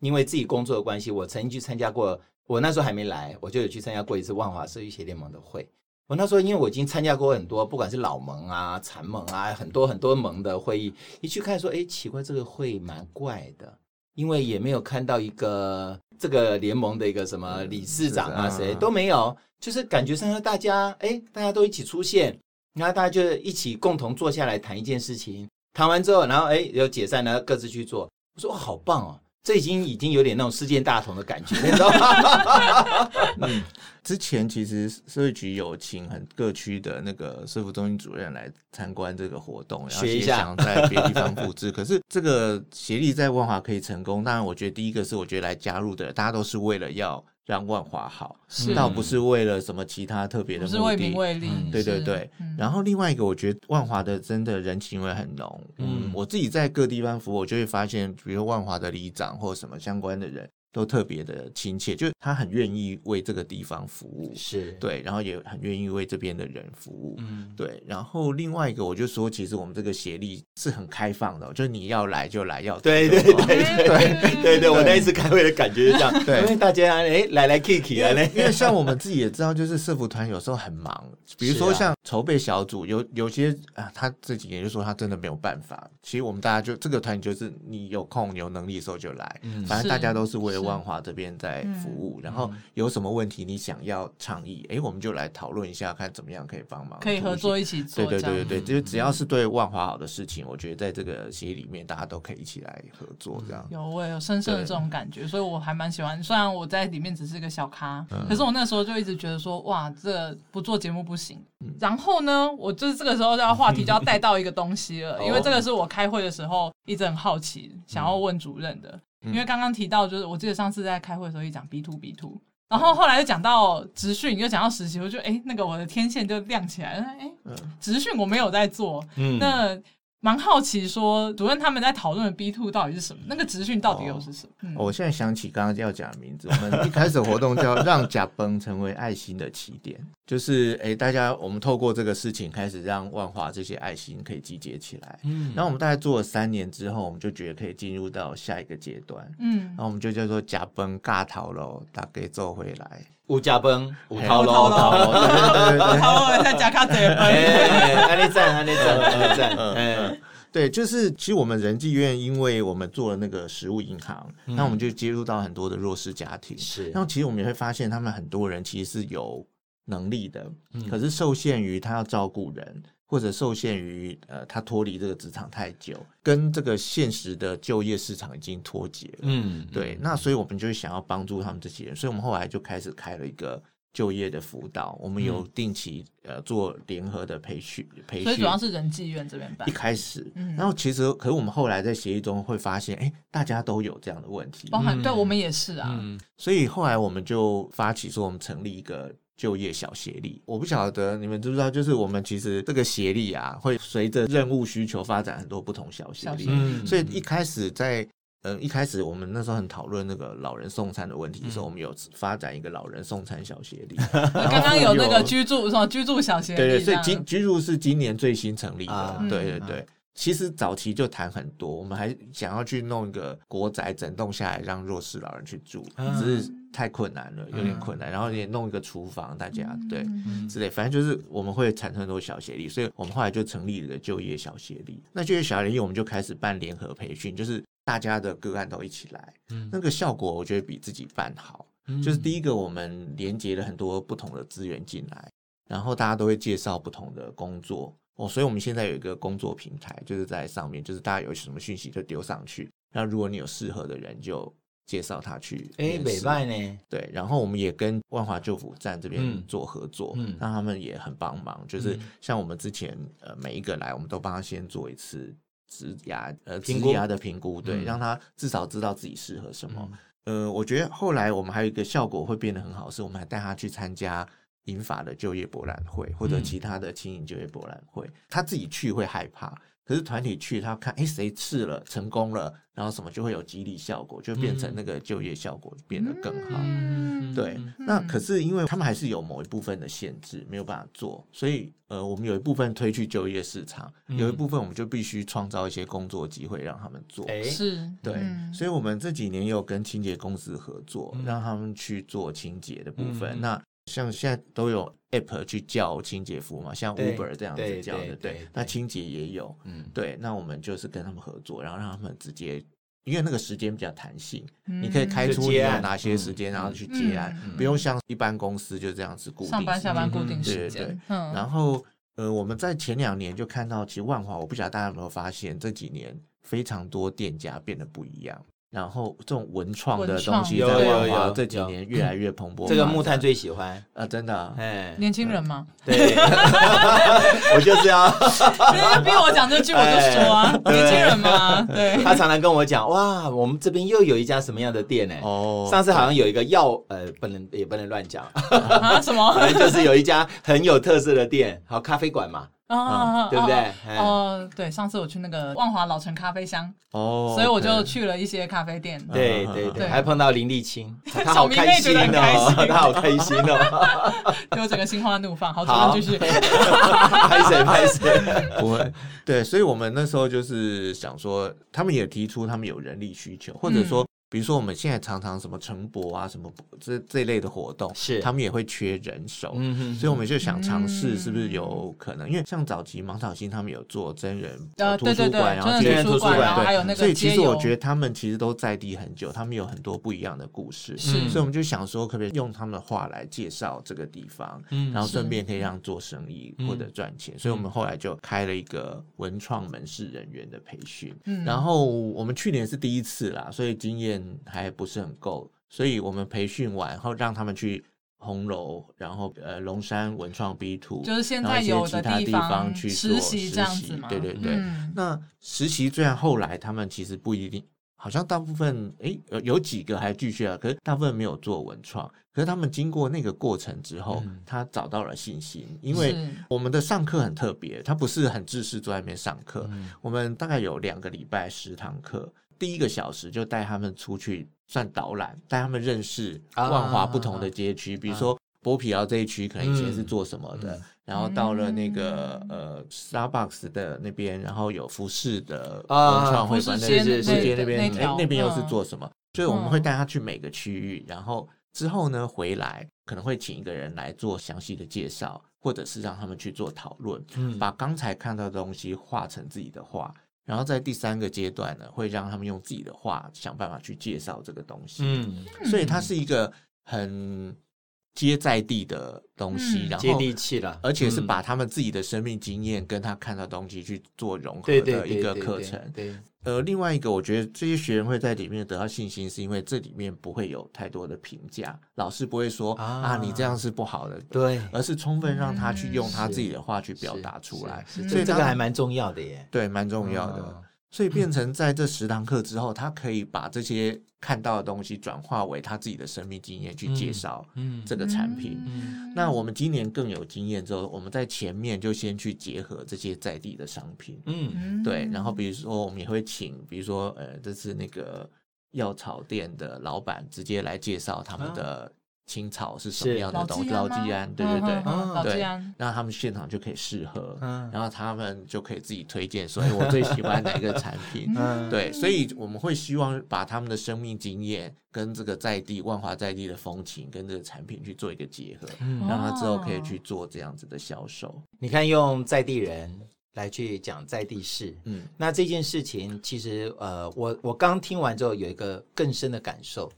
因为自己工作的关系，我曾经去参加过。我那时候还没来，我就有去参加过一次万华社区协联盟的会。我那时候，因为我已经参加过很多，不管是老盟啊、残盟啊，很多很多盟的会议，一去看说，哎，奇怪，这个会蛮怪的，因为也没有看到一个这个联盟的一个什么理事长啊，谁都没有，就是感觉上大家，哎，大家都一起出现，然后大家就一起共同坐下来谈一件事情，谈完之后，然后哎，有解散，然后各自去做。我说，哇，好棒哦！这已经已经有点那种世界大同的感觉，<laughs> 你知道吗？嗯，之前其实社会局有请很各区的那个社福中心主任来参观这个活动，然后也想在别的地方复制。<laughs> 可是这个协力在万华可以成功，当然我觉得第一个是我觉得来加入的大家都是为了要。让万华好，倒不是为了什么其他特别的目的，是为名为利。嗯、对对对。嗯、然后另外一个，我觉得万华的真的人情味很浓。嗯，我自己在各地方服务，我就会发现，比如万华的里长或什么相关的人。都特别的亲切，就是他很愿意为这个地方服务，是对，然后也很愿意为这边的人服务，嗯，对。然后另外一个，我就说，其实我们这个协力是很开放的，就是你要来就来，要 <laughs> 对对对对对对对，我那一次开会的感觉是这样，对，因为大家哎来来 Kiki 来来，因为像我们自己也知道，就是社服团有时候很忙，比如说像筹备小组，有有些啊，他这几年就说他真的没有办法。其实我们大家就这个团就是你有空有能力的时候就来，嗯，反正大家都是为了。万华这边在服务，然后有什么问题你想要倡议，哎，我们就来讨论一下，看怎么样可以帮忙，可以合作一起做。对对对对对，就是只要是对万华好的事情，我觉得在这个协议里面，大家都可以一起来合作。这样有我也有深深的这种感觉，所以我还蛮喜欢。虽然我在里面只是个小咖，可是我那时候就一直觉得说，哇，这不做节目不行。然后呢，我就是这个时候要话题就要带到一个东西了，<laughs> 因为这个是我开会的时候一直很好奇，想要问主任的。因为刚刚提到，就是我记得上次在开会的时候一讲 B to B to，然后后来又讲到职训，又讲到实习，我就哎，那个我的天线就亮起来了，哎，职训我没有在做，嗯，那。蛮好奇，说主任他们在讨论的 B two 到底是什么？那个职训到底又是什么？哦嗯、我现在想起刚刚要讲的名字，我们一开始活动叫“让甲崩成为爱心的起点”，就是 <laughs> 哎，大家我们透过这个事情开始让万华这些爱心可以集结起来。嗯，然后我们大概做了三年之后，我们就觉得可以进入到下一个阶段。嗯，然后我们就叫做“甲崩尬逃喽”，大概做回来。五甲崩，五逃喽，逃在甲卡这安利赞，安利赞，安利赞。嗯，对，就是其实我们仁济院，因为我们做了那个食物银行，那、嗯、我们就接触到很多的弱势家庭。是，然后其实我们也会发现，他们很多人其实是有能力的，嗯、可是受限于他要照顾人。或者受限于呃，他脱离这个职场太久，跟这个现实的就业市场已经脱节了。嗯，对。那所以我们就想要帮助他们这些人，所以我们后来就开始开了一个就业的辅导。我们有定期呃做联合的培训，培训。所以主要是人济院这边办。一开始，嗯、然后其实可是我们后来在协议中会发现，哎，大家都有这样的问题，包含对我们也是啊。嗯，所以后来我们就发起说，我们成立一个。就业小协力，我不晓得你们知不知道，就是我们其实这个协力啊，会随着任务需求发展很多不同小协力。嗯，所以一开始在嗯一开始我们那时候很讨论那个老人送餐的问题的时候，我们有发展一个老人送餐小协力。<laughs> 刚刚有那个居住什么居住小协力，对对，所以居居住是今年最新成立的，对对对。其实早期就谈很多，我们还想要去弄一个国宅，整栋下来让弱势老人去住，只是太困难了，有点困难。然后也弄一个厨房，大家对之类，反正就是我们会产生很多小协力，所以我们后来就成立了就业小协力。那就业小协力，我们就开始办联合培训，就是大家的个案都一起来，那个效果我觉得比自己办好。就是第一个，我们连接了很多不同的资源进来，然后大家都会介绍不同的工作。哦，所以我们现在有一个工作平台，就是在上面，就是大家有什么讯息就丢上去。那如果你有适合的人，就介绍他去。哎，美拜呢？对，然后我们也跟万华救辅站这边做合作，嗯，那他们也很帮忙。就是像我们之前呃每一个来，我们都帮他先做一次植牙呃植牙的评估，对，让他至少知道自己适合什么。呃，我觉得后来我们还有一个效果会变得很好，是我们还带他去参加。银发的就业博览会，或者其他的轻盈就业博览会，嗯、他自己去会害怕，可是团体去，他看，哎，谁试了成功了，然后什么就会有激励效果，就变成那个就业效果变得更好。嗯、对，嗯、那可是因为他们还是有某一部分的限制，没有办法做，所以呃，我们有一部分推去就业市场，嗯、有一部分我们就必须创造一些工作机会让他们做。是，对，嗯、所以我们这几年有跟清洁公司合作，嗯、让他们去做清洁的部分。嗯、那像现在都有 app 去叫清洁服务嘛，像 Uber 这样子叫的，对。那清洁也有，嗯，对。那我们就是跟他们合作，然后让他们直接，因为那个时间比较弹性，你可以开出你有哪些时间，然后去接案，不用像一般公司就这样子固定上班下班固定时间。对，然后呃，我们在前两年就看到，其实万华，我不晓得大家有没有发现，这几年非常多店家变得不一样。然后这种文创的东西有在万华有有这几年越来越蓬勃。这个木炭最喜欢，啊，真的年轻人吗？对，<laughs> 我就是要逼我讲这句，我就说啊，年轻人嘛，对。他常常跟我讲，哇，我们这边又有一家什么样的店呢？哦，上次好像有一个药，呃，不能也不能乱讲，啊什么？反 <laughs> 正就是有一家很有特色的店，好咖啡馆嘛，啊，对不对？哦，对，上次我去那个万华老城咖啡香，哦，所以我就去了一些咖啡店。对对对，还碰到林立清，<laughs> 他好开心哦，<laughs> 他好开心哦，<laughs> 给我整个心花怒放。好，主任继续，拍谁拍谁，不会，对，所以我们那时候就是想说，他们也提出他们有人力需求，或者说。比如说我们现在常常什么成博啊，什么这这类的活动，是。他们也会缺人手，嗯哼，所以我们就想尝试是不是有可能，因为像早期芒草心他们有做真人图书馆，然后真人图书馆，还有那个，所以其实我觉得他们其实都在地很久，他们有很多不一样的故事，是，所以我们就想说，可不可以用他们的话来介绍这个地方，嗯，然后顺便可以让做生意或者赚钱，所以我们后来就开了一个文创门市人员的培训，嗯，然后我们去年是第一次啦，所以经验还不是很够，所以我们培训完，后让他们去红楼，然后呃龙山文创 B Two，就是现在有的地方去做实习这样子嘛。对对对。嗯、那实习虽然后来他们其实不一定，好像大部分诶有有几个还继续啊，可是大部分没有做文创。可是他们经过那个过程之后，嗯、他找到了信心，因为我们的上课很特别，他不是很制式坐在那边上课，嗯、我们大概有两个礼拜十堂课。第一个小时就带他们出去算导览，带他们认识万华不同的街区，啊、比如说剥皮寮这一区可能以前是做什么的，嗯、然后到了那个、嗯、呃 Starbucks 的那边，然后有服饰的文创会馆，那是服饰街那边，哎那边又是做什么？嗯、所以我们会带他去每个区域，然后之后呢回来可能会请一个人来做详细的介绍，或者是让他们去做讨论，嗯、把刚才看到的东西画成自己的画。然后在第三个阶段呢，会让他们用自己的话想办法去介绍这个东西。嗯，所以它是一个很接在地的东西，然后接地气了，而且是把他们自己的生命经验跟他看到东西去做融合的一个课程。对。呃，另外一个，我觉得这些学员会在里面得到信心，是因为这里面不会有太多的评价，老师不会说啊，啊，你这样是不好的，对，而是充分让他去用他自己的话去表达出来，所以这个还蛮重要的耶，对，蛮重要的。哦所以变成在这十堂课之后，他可以把这些看到的东西转化为他自己的生命经验去介绍，这个产品。那我们今年更有经验之后，我们在前面就先去结合这些在地的商品，嗯，对。然后比如说，我们也会请，比如说，呃，这次那个药草店的老板直接来介绍他们的。青草是什么样的东西？老吉安，对对对，对，然后他们现场就可以试喝，然后他们就可以自己推荐，所以我最喜欢哪一个产品？<laughs> 对，所以我们会希望把他们的生命经验跟这个在地万华在地的风情跟这个产品去做一个结合，让他之后可以去做这样子的销售。你看，用在地人来去讲在地事，嗯，那这件事情其实，呃，我我刚听完之后有一个更深的感受。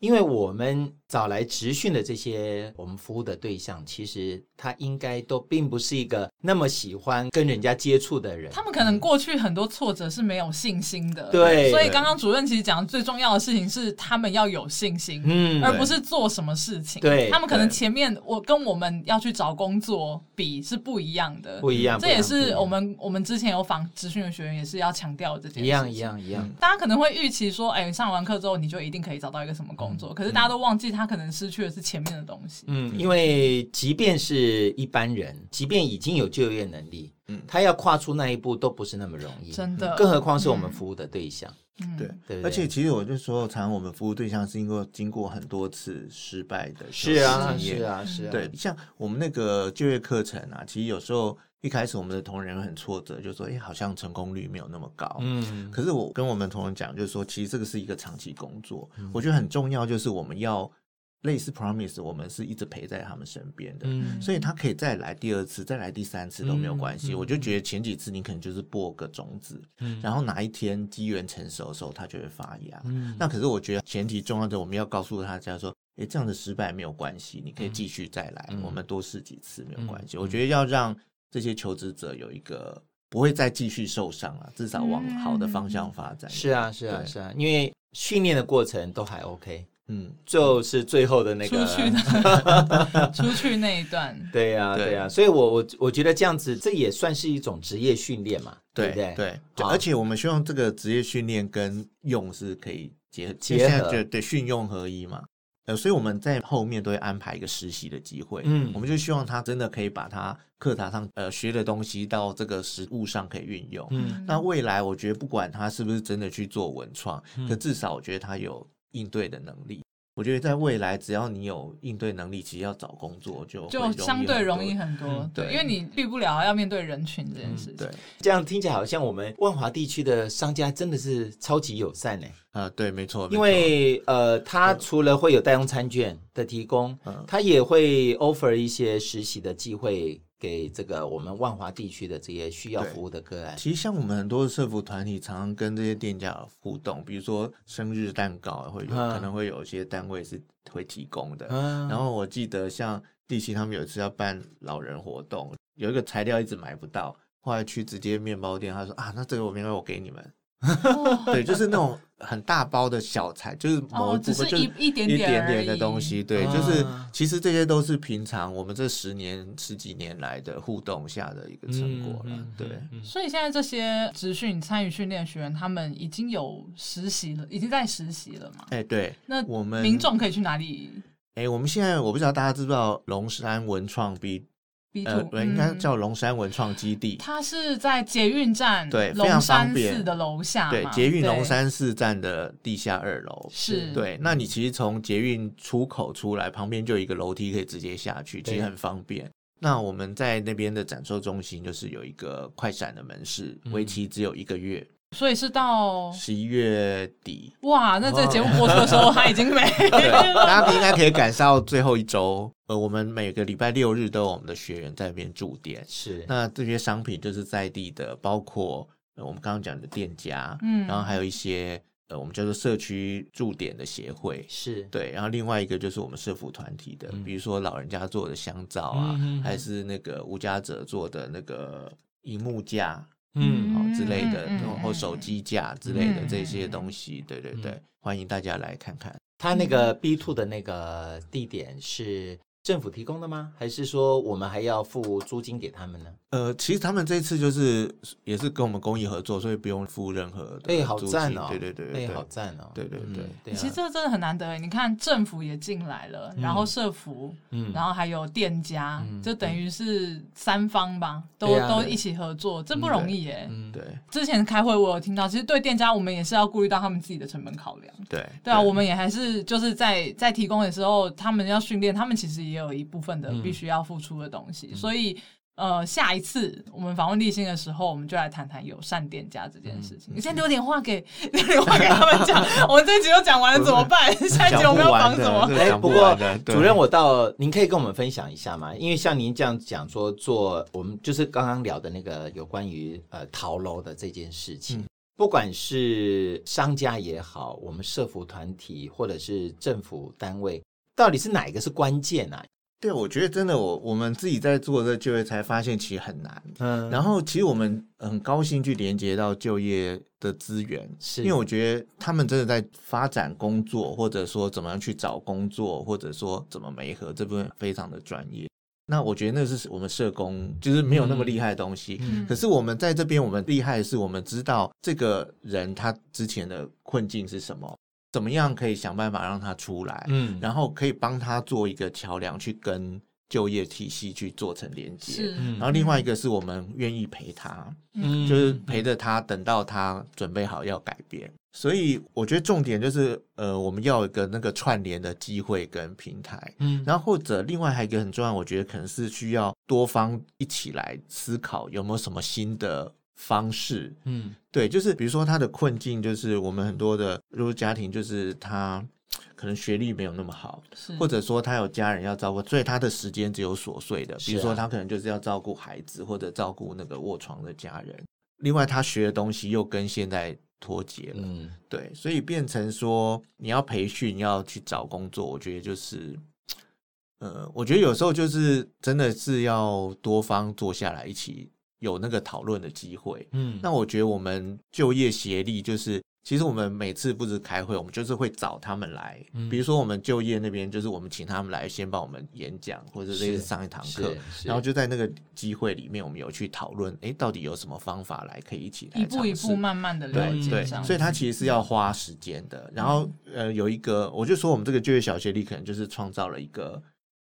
因为我们找来直训的这些我们服务的对象，其实他应该都并不是一个那么喜欢跟人家接触的人。他们可能过去很多挫折是没有信心的。对，所以刚刚主任其实讲的最重要的事情是他们要有信心，嗯，而不是做什么事情。对，他们可能前面我跟我们要去找工作比是不一样的，不一样。这也是我们我们之前有访咨询的学员也是要强调这件事情。一样一样一样。大家可能会预期说，哎，上完课之后你就一定可以找到一个什么工作。工作，可是大家都忘记，他可能失去的是前面的东西。嗯，因为即便是一般人，即便已经有就业能力，嗯，他要跨出那一步都不是那么容易，真的。更何况是我们服务的对象。嗯，对，对。而且其实我就说，常常我们服务对象是因为经过很多次失败的是啊，是啊，是啊。对，像我们那个就业课程啊，其实有时候。一开始我们的同仁很挫折，就说：“哎，好像成功率没有那么高。”嗯，可是我跟我们同仁讲，就是说，其实这个是一个长期工作。嗯、我觉得很重要，就是我们要类似 promise，我们是一直陪在他们身边的，嗯、所以他可以再来第二次，再来第三次都没有关系。嗯、我就觉得前几次你可能就是播个种子，嗯、然后哪一天机缘成熟的时候，它就会发芽。嗯、那可是我觉得前提重要的，我们要告诉大家说：“哎，这样的失败没有关系，你可以继续再来，嗯、我们多试几次没有关系。嗯”我觉得要让。这些求职者有一个不会再继续受伤了，至少往好的方向发展。是啊，是啊，是啊，因为训练的过程都还 OK。嗯，就是最后的那个出去的 <laughs> 出去那一段，对呀，对呀，所以我我我觉得这样子，这也算是一种职业训练嘛，对不对？对，而且我们希望这个职业训练跟用是可以结结合，对，训用合一嘛。呃，所以我们在后面都会安排一个实习的机会，嗯，我们就希望他真的可以把他课堂上呃学的东西到这个实物上可以运用。嗯，那未来我觉得不管他是不是真的去做文创，可至少我觉得他有。应对的能力，我觉得在未来，只要你有应对能力，其实要找工作就就相对容易很多。嗯、对，因为你避不了要面对人群这件事情。嗯、对，这样听起来好像我们万华地区的商家真的是超级友善呢。啊，对，没错。因为呃，他除了会有代用餐券的提供，嗯、他也会 offer 一些实习的机会。给这个我们万华地区的这些需要服务的个案，其实像我们很多的社福团体，常常跟这些店家互动，比如说生日蛋糕会有，嗯、可能会有一些单位是会提供的。嗯、然后我记得像地奇他们有一次要办老人活动，有一个材料一直买不到，后来去直接面包店，他说啊，那这个我明白，我给你们。对，就是那种很大包的小菜，就是某一部分，就一一点点的东西。对，就是其实这些都是平常我们这十年十几年来的互动下的一个成果了。对，所以现在这些职训参与训练学员，他们已经有实习了，已经在实习了嘛？哎，对。那我们民众可以去哪里？哎，我们现在我不知道大家知不知道龙山文创 B。呃，对，应该叫龙山文创基地。它是在捷运站对，非常方便。龙山寺的楼下，对，捷运龙山寺站的地下二楼。是，对。那你其实从捷运出口出来，旁边就有一个楼梯可以直接下去，其实很方便。那我们在那边的展售中心，就是有一个快闪的门市，为期只有一个月。所以是到十一月底哇！那这个节目播出的时候，它已经没了。大家应该可以赶上最后一周。呃，我们每个礼拜六日都有我们的学员在那边驻点。是，那这些商品就是在地的，包括呃我们刚刚讲的店家，嗯，然后还有一些呃我们叫做社区驻点的协会，是对，然后另外一个就是我们社福团体的，嗯、比如说老人家做的香皂啊，嗯、哼哼还是那个无家者做的那个萤幕架。嗯，好之类的，然后手机架之类的这些东西，对对对，欢迎大家来看看。他那个 B two 的那个地点是政府提供的吗？还是说我们还要付租金给他们呢？呃，其实他们这次就是也是跟我们公益合作，所以不用付任何的。哎，好赞哦！对对对，哎，好赞哦！对对对，其实这真的很难得哎。你看政府也进来了，然后社服，嗯，然后还有店家，就等于是三方吧，都都一起合作，这不容易哎。嗯，对。之前开会我有听到，其实对店家我们也是要顾虑到他们自己的成本考量。对对啊，我们也还是就是在在提供的时候，他们要训练，他们其实也有一部分的必须要付出的东西，所以。呃，下一次我们访问立新的时候，我们就来谈谈友善店家这件事情。你先留点话给，<laughs> 留点话给他们讲。<laughs> 我们这一集都讲完了怎么办？<laughs> 下一集我们要讲什么？哎，不过主任，我到您可以跟我们分享一下吗？因为像您这样讲说做，我们就是刚刚聊的那个有关于呃逃楼的这件事情，不管是商家也好，我们社服团体或者是政府单位，到底是哪一个是关键啊？对，我觉得真的，我我们自己在做这就业，才发现其实很难。嗯，然后其实我们很高兴去连接到就业的资源，是因为我觉得他们真的在发展工作，或者说怎么样去找工作，或者说怎么媒合这部分非常的专业。那我觉得那是我们社工就是没有那么厉害的东西。嗯，可是我们在这边，我们厉害的是我们知道这个人他之前的困境是什么。怎么样可以想办法让他出来？嗯，然后可以帮他做一个桥梁，去跟就业体系去做成连接。是，然后另外一个是我们愿意陪他，嗯，就是陪着他，等到他准备好要改变。所以我觉得重点就是，呃，我们要有一个那个串联的机会跟平台。嗯，然后或者另外还有一个很重要，我觉得可能是需要多方一起来思考有没有什么新的。方式，嗯，对，就是比如说他的困境，就是我们很多的如果家庭，就是他可能学历没有那么好，或者说他有家人要照顾，所以他的时间只有琐碎的，比如说他可能就是要照顾孩子或者照顾那个卧床的家人，另外他学的东西又跟现在脱节了，嗯，对，所以变成说你要培训要去找工作，我觉得就是，呃，我觉得有时候就是真的是要多方坐下来一起。有那个讨论的机会。嗯，那我觉得我们就业协力就是。其实我们每次不是开会，我们就是会找他们来。嗯比如说我们就业那边，就是我们请他们来先帮我们演讲，或者类似上一堂课，然后就在那个机会里面，我们有去讨论，哎，到底有什么方法来可以一起来一步一步慢慢的了解。对，所以它其实是要花时间的。然后呃，有一个，我就说我们这个就业小协力可能就是创造了一个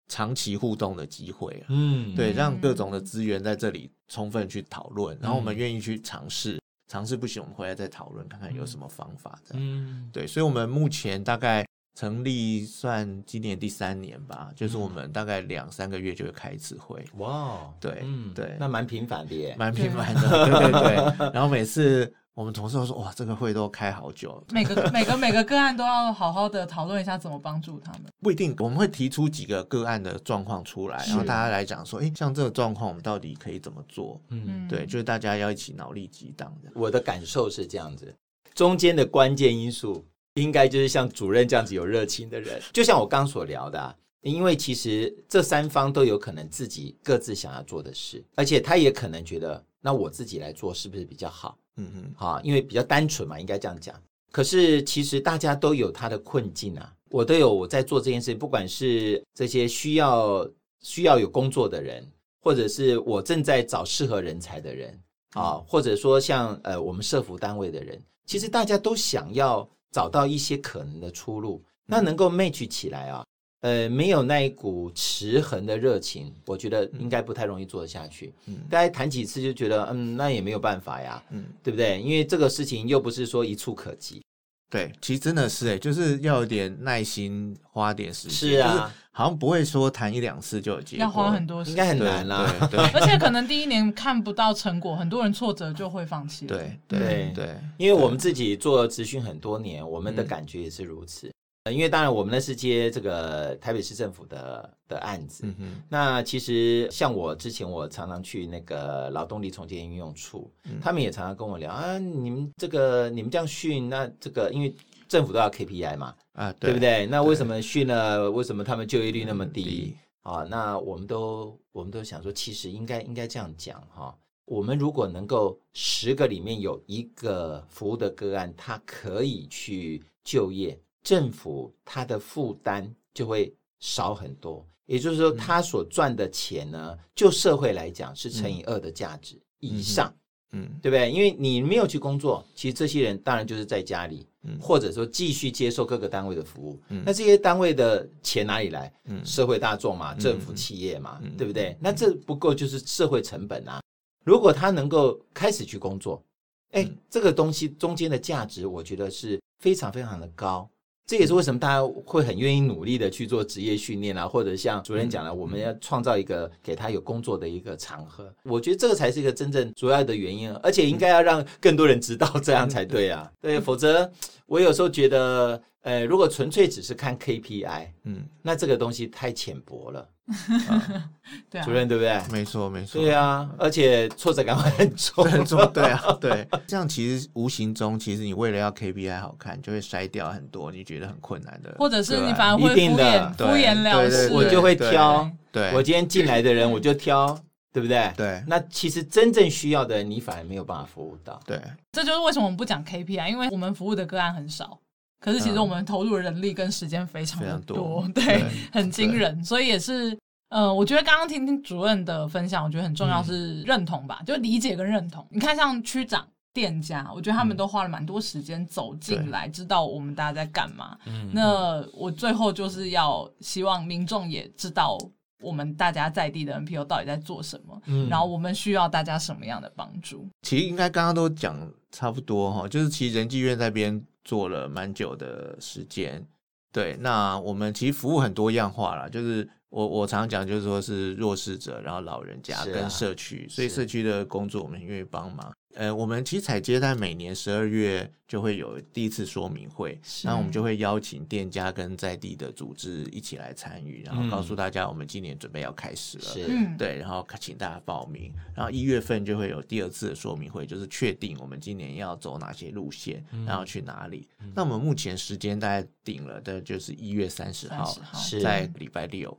长期互动的机会。嗯，对，让各种的资源在这里充分去讨论，然后我们愿意去尝试。尝试不行，我们回来再讨论，看看有什么方法。嗯，对，所以，我们目前大概成立算今年第三年吧，嗯、就是我们大概两三个月就会开一次会。哇，对，嗯，对，那蛮频繁的耶，蛮频繁的，对对对。<laughs> 然后每次。我们同事都说：“哇，这个会都开好久。每个 <laughs> 每个每个个案都要好好的讨论一下怎么帮助他们。不一定，我们会提出几个个案的状况出来，然后大家来讲说：，哎，像这个状况，我们到底可以怎么做？嗯，对，就是大家要一起脑力激荡的。我的感受是这样子，中间的关键因素应该就是像主任这样子有热情的人，就像我刚所聊的啊，因为其实这三方都有可能自己各自想要做的事，而且他也可能觉得，那我自己来做是不是比较好？”嗯嗯，好，因为比较单纯嘛，应该这样讲。可是其实大家都有他的困境啊，我都有我在做这件事，不管是这些需要需要有工作的人，或者是我正在找适合人才的人啊，或者说像呃我们社福单位的人，其实大家都想要找到一些可能的出路，那能够 match 起来啊。呃，没有那一股持恒的热情，我觉得应该不太容易做得下去。嗯，大家谈几次就觉得，嗯，那也没有办法呀，嗯，对不对？因为这个事情又不是说一触可及。对，其实真的是哎，就是要有点耐心，花点时间。是啊，好像不会说谈一两次就有结果，要花很多时间，应该很难啦。对，对，<laughs> 而且可能第一年看不到成果，很多人挫折就会放弃了。对对对，因为我们自己做咨询很多年，我们的感觉也是如此。因为当然，我们呢是接这个台北市政府的的案子。嗯哼。那其实像我之前，我常常去那个劳动力重建应用处，嗯、他们也常常跟我聊啊，你们这个你们这样训，那这个因为政府都要 KPI 嘛，啊，对，对不对？那为什么训了？为什么他们就业率那么低？啊，那我们都我们都想说，其实应该应该这样讲哈，我们如果能够十个里面有一个服务的个案，他可以去就业。政府它的负担就会少很多，也就是说，他所赚的钱呢，就社会来讲是乘以二的价值以上，嗯，对不对？因为你没有去工作，其实这些人当然就是在家里，或者说继续接受各个单位的服务。那这些单位的钱哪里来？社会大众嘛，政府企业嘛，对不对？那这不够就是社会成本啊。如果他能够开始去工作，哎，这个东西中间的价值，我觉得是非常非常的高。这也是为什么大家会很愿意努力的去做职业训练啊，或者像主任讲了，我们要创造一个给他有工作的一个场合。我觉得这个才是一个真正主要的原因，而且应该要让更多人知道这样才对啊。对，否则我有时候觉得，呃，如果纯粹只是看 KPI，嗯，那这个东西太浅薄了。<laughs> 对啊，主任对不对？没错，没错。对啊，而且挫折感会很重，很重。对啊，对。<laughs> 这样其实无形中，其实你为了要 KPI 好看，就会筛掉很多你觉得很困难的，或者是你反而会敷衍敷衍了事。我就会挑，对，我今天进来的人我就挑，对不对？对。那其实真正需要的人，你反而没有办法服务到。对，这就是为什么我们不讲 KPI，因为我们服务的个案很少。可是其实我们投入的人力跟时间非常的多，对，很惊人。所以也是，呃，我觉得刚刚听听主任的分享，我觉得很重要是认同吧，就理解跟认同。你看，像区长、店家，我觉得他们都花了蛮多时间走进来，知道我们大家在干嘛。那我最后就是要希望民众也知道我们大家在地的 NPO 到底在做什么，然后我们需要大家什么样的帮助。其实应该刚刚都讲差不多哈，就是其实人济院那边。做了蛮久的时间，对，那我们其实服务很多样化啦，就是我我常常讲，就是说是弱势者，然后老人家跟社区，所以社区的工作我们愿意帮忙。呃，我们其实踩街在每年十二月就会有第一次说明会，那我们就会邀请店家跟在地的组织一起来参与，然后告诉大家我们今年准备要开始了，是对，然后请大家报名，然后一月份就会有第二次的说明会，就是确定我们今年要走哪些路线，然后去哪里。那我们目前时间大概定了的就是一月三十号，在礼拜六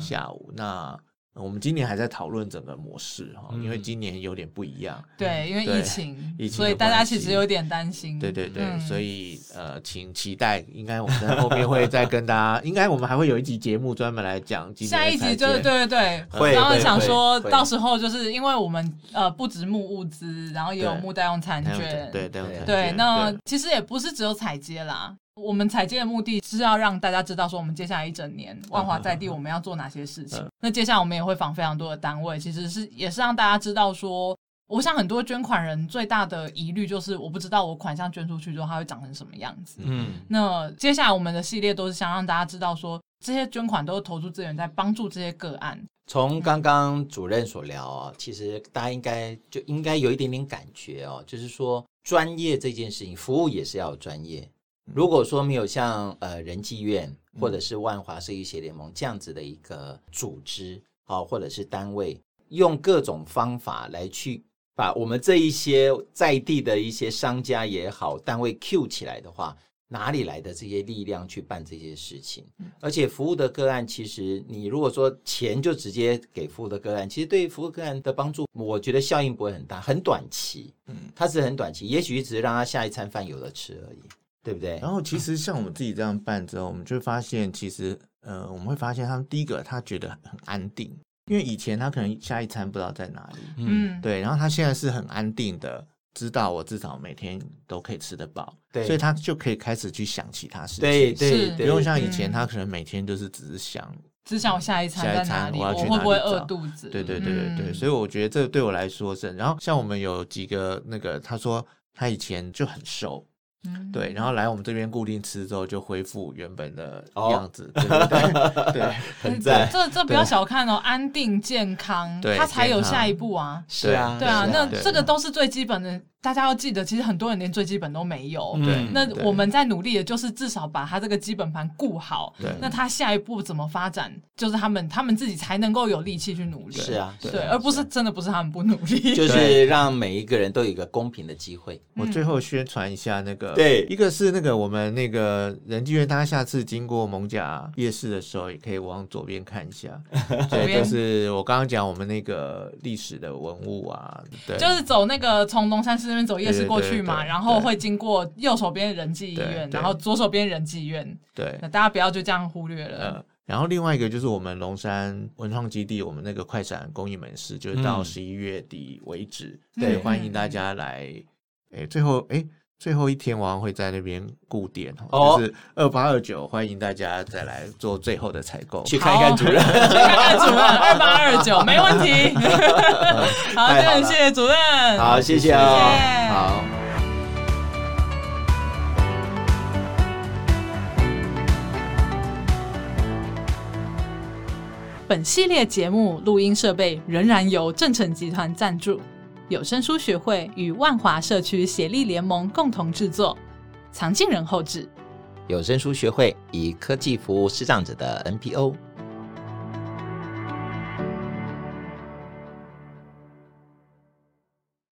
下午，那。我们今年还在讨论整个模式哈，因为今年有点不一样。对，因为疫情，疫情，所以大家其实有点担心。对对对，所以呃，请期待，应该我们在后面会再跟大家，<laughs> 应该我们还会有一集节目专门来讲。下一集就是对对对，会。然后想说到时候就是因为我们呃不止募物资，然后也有募代用餐券。对对对，那其实也不是只有采接啦。我们采接的目的是要让大家知道，说我们接下来一整年万华在地我们要做哪些事情。那接下来我们也会访非常多的单位，其实是也是让大家知道说，我想很多捐款人最大的疑虑就是，我不知道我款项捐出去之后，它会长成什么样子。嗯，那接下来我们的系列都是想让大家知道说，这些捐款都是投注资源在帮助这些个案。从刚刚主任所聊哦，其实大家应该就应该有一点点感觉哦，就是说专业这件事情，服务也是要有专业。如果说没有像呃仁济院或者是万华社区协联盟这样子的一个组织好，或者是单位，用各种方法来去把我们这一些在地的一些商家也好，单位 Q 起来的话，哪里来的这些力量去办这些事情？而且服务的个案，其实你如果说钱就直接给服务的个案，其实对于服务个案的帮助，我觉得效应不会很大，很短期。嗯，它是很短期，也许只是让他下一餐饭有的吃而已。对不对？然后其实像我们自己这样办之后，我们就会发现，其实呃，我们会发现他们第一个他觉得很安定，因为以前他可能下一餐不知道在哪里，嗯，对。然后他现在是很安定的，知道我至少每天都可以吃得饱，对，所以他就可以开始去想其他事情，对对，不用像以前他可能每天就是只是想，只想我下一餐在哪里，我会不会饿肚子？对对对对对，所以我觉得这对我来说是。然后像我们有几个那个，他说他以前就很瘦。对，然后来我们这边固定吃之后，就恢复原本的样子，对对对，对，<laughs> 很赞。这这不要小看哦，安定健康，它才有下一步啊。是啊，对啊，那这个都是最基本的。大家要记得，其实很多人连最基本都没有。对，那我们在努力的就是至少把他这个基本盘顾好。对，那他下一步怎么发展，就是他们他们自己才能够有力气去努力。是啊，对，而不是真的不是他们不努力，<laughs> 就是让每一个人都有一个公平的机会。我最后宣传一下那个，对，一个是那个我们那个仁济院，大家下次经过蒙甲夜市的时候，也可以往左边看一下。<laughs> 对，就是我刚刚讲我们那个历史的文物啊，对，就是走那个从龙山寺。走夜市过去嘛，然后会经过右手边仁济医院，然后左手边仁济医院。对，那大家不要就这样忽略了。呃，然后另外一个就是我们龙山文创基地，我们那个快闪公益门市，就是到十一月底为止，对，欢迎大家来。哎，最后哎。最后一天，我会在那边固点，就是二八二九，欢迎大家再来做最后的采购，去看一看主任，<laughs> 去看看主任，二八二九没问题。<laughs> 好，谢谢主任，好，谢谢哦，好。本系列节目录音设备仍然由正成集团赞助。有声书学会与万华社区协力联盟共同制作，藏镜人后制。有声书学会以科技服务视障者的 NPO。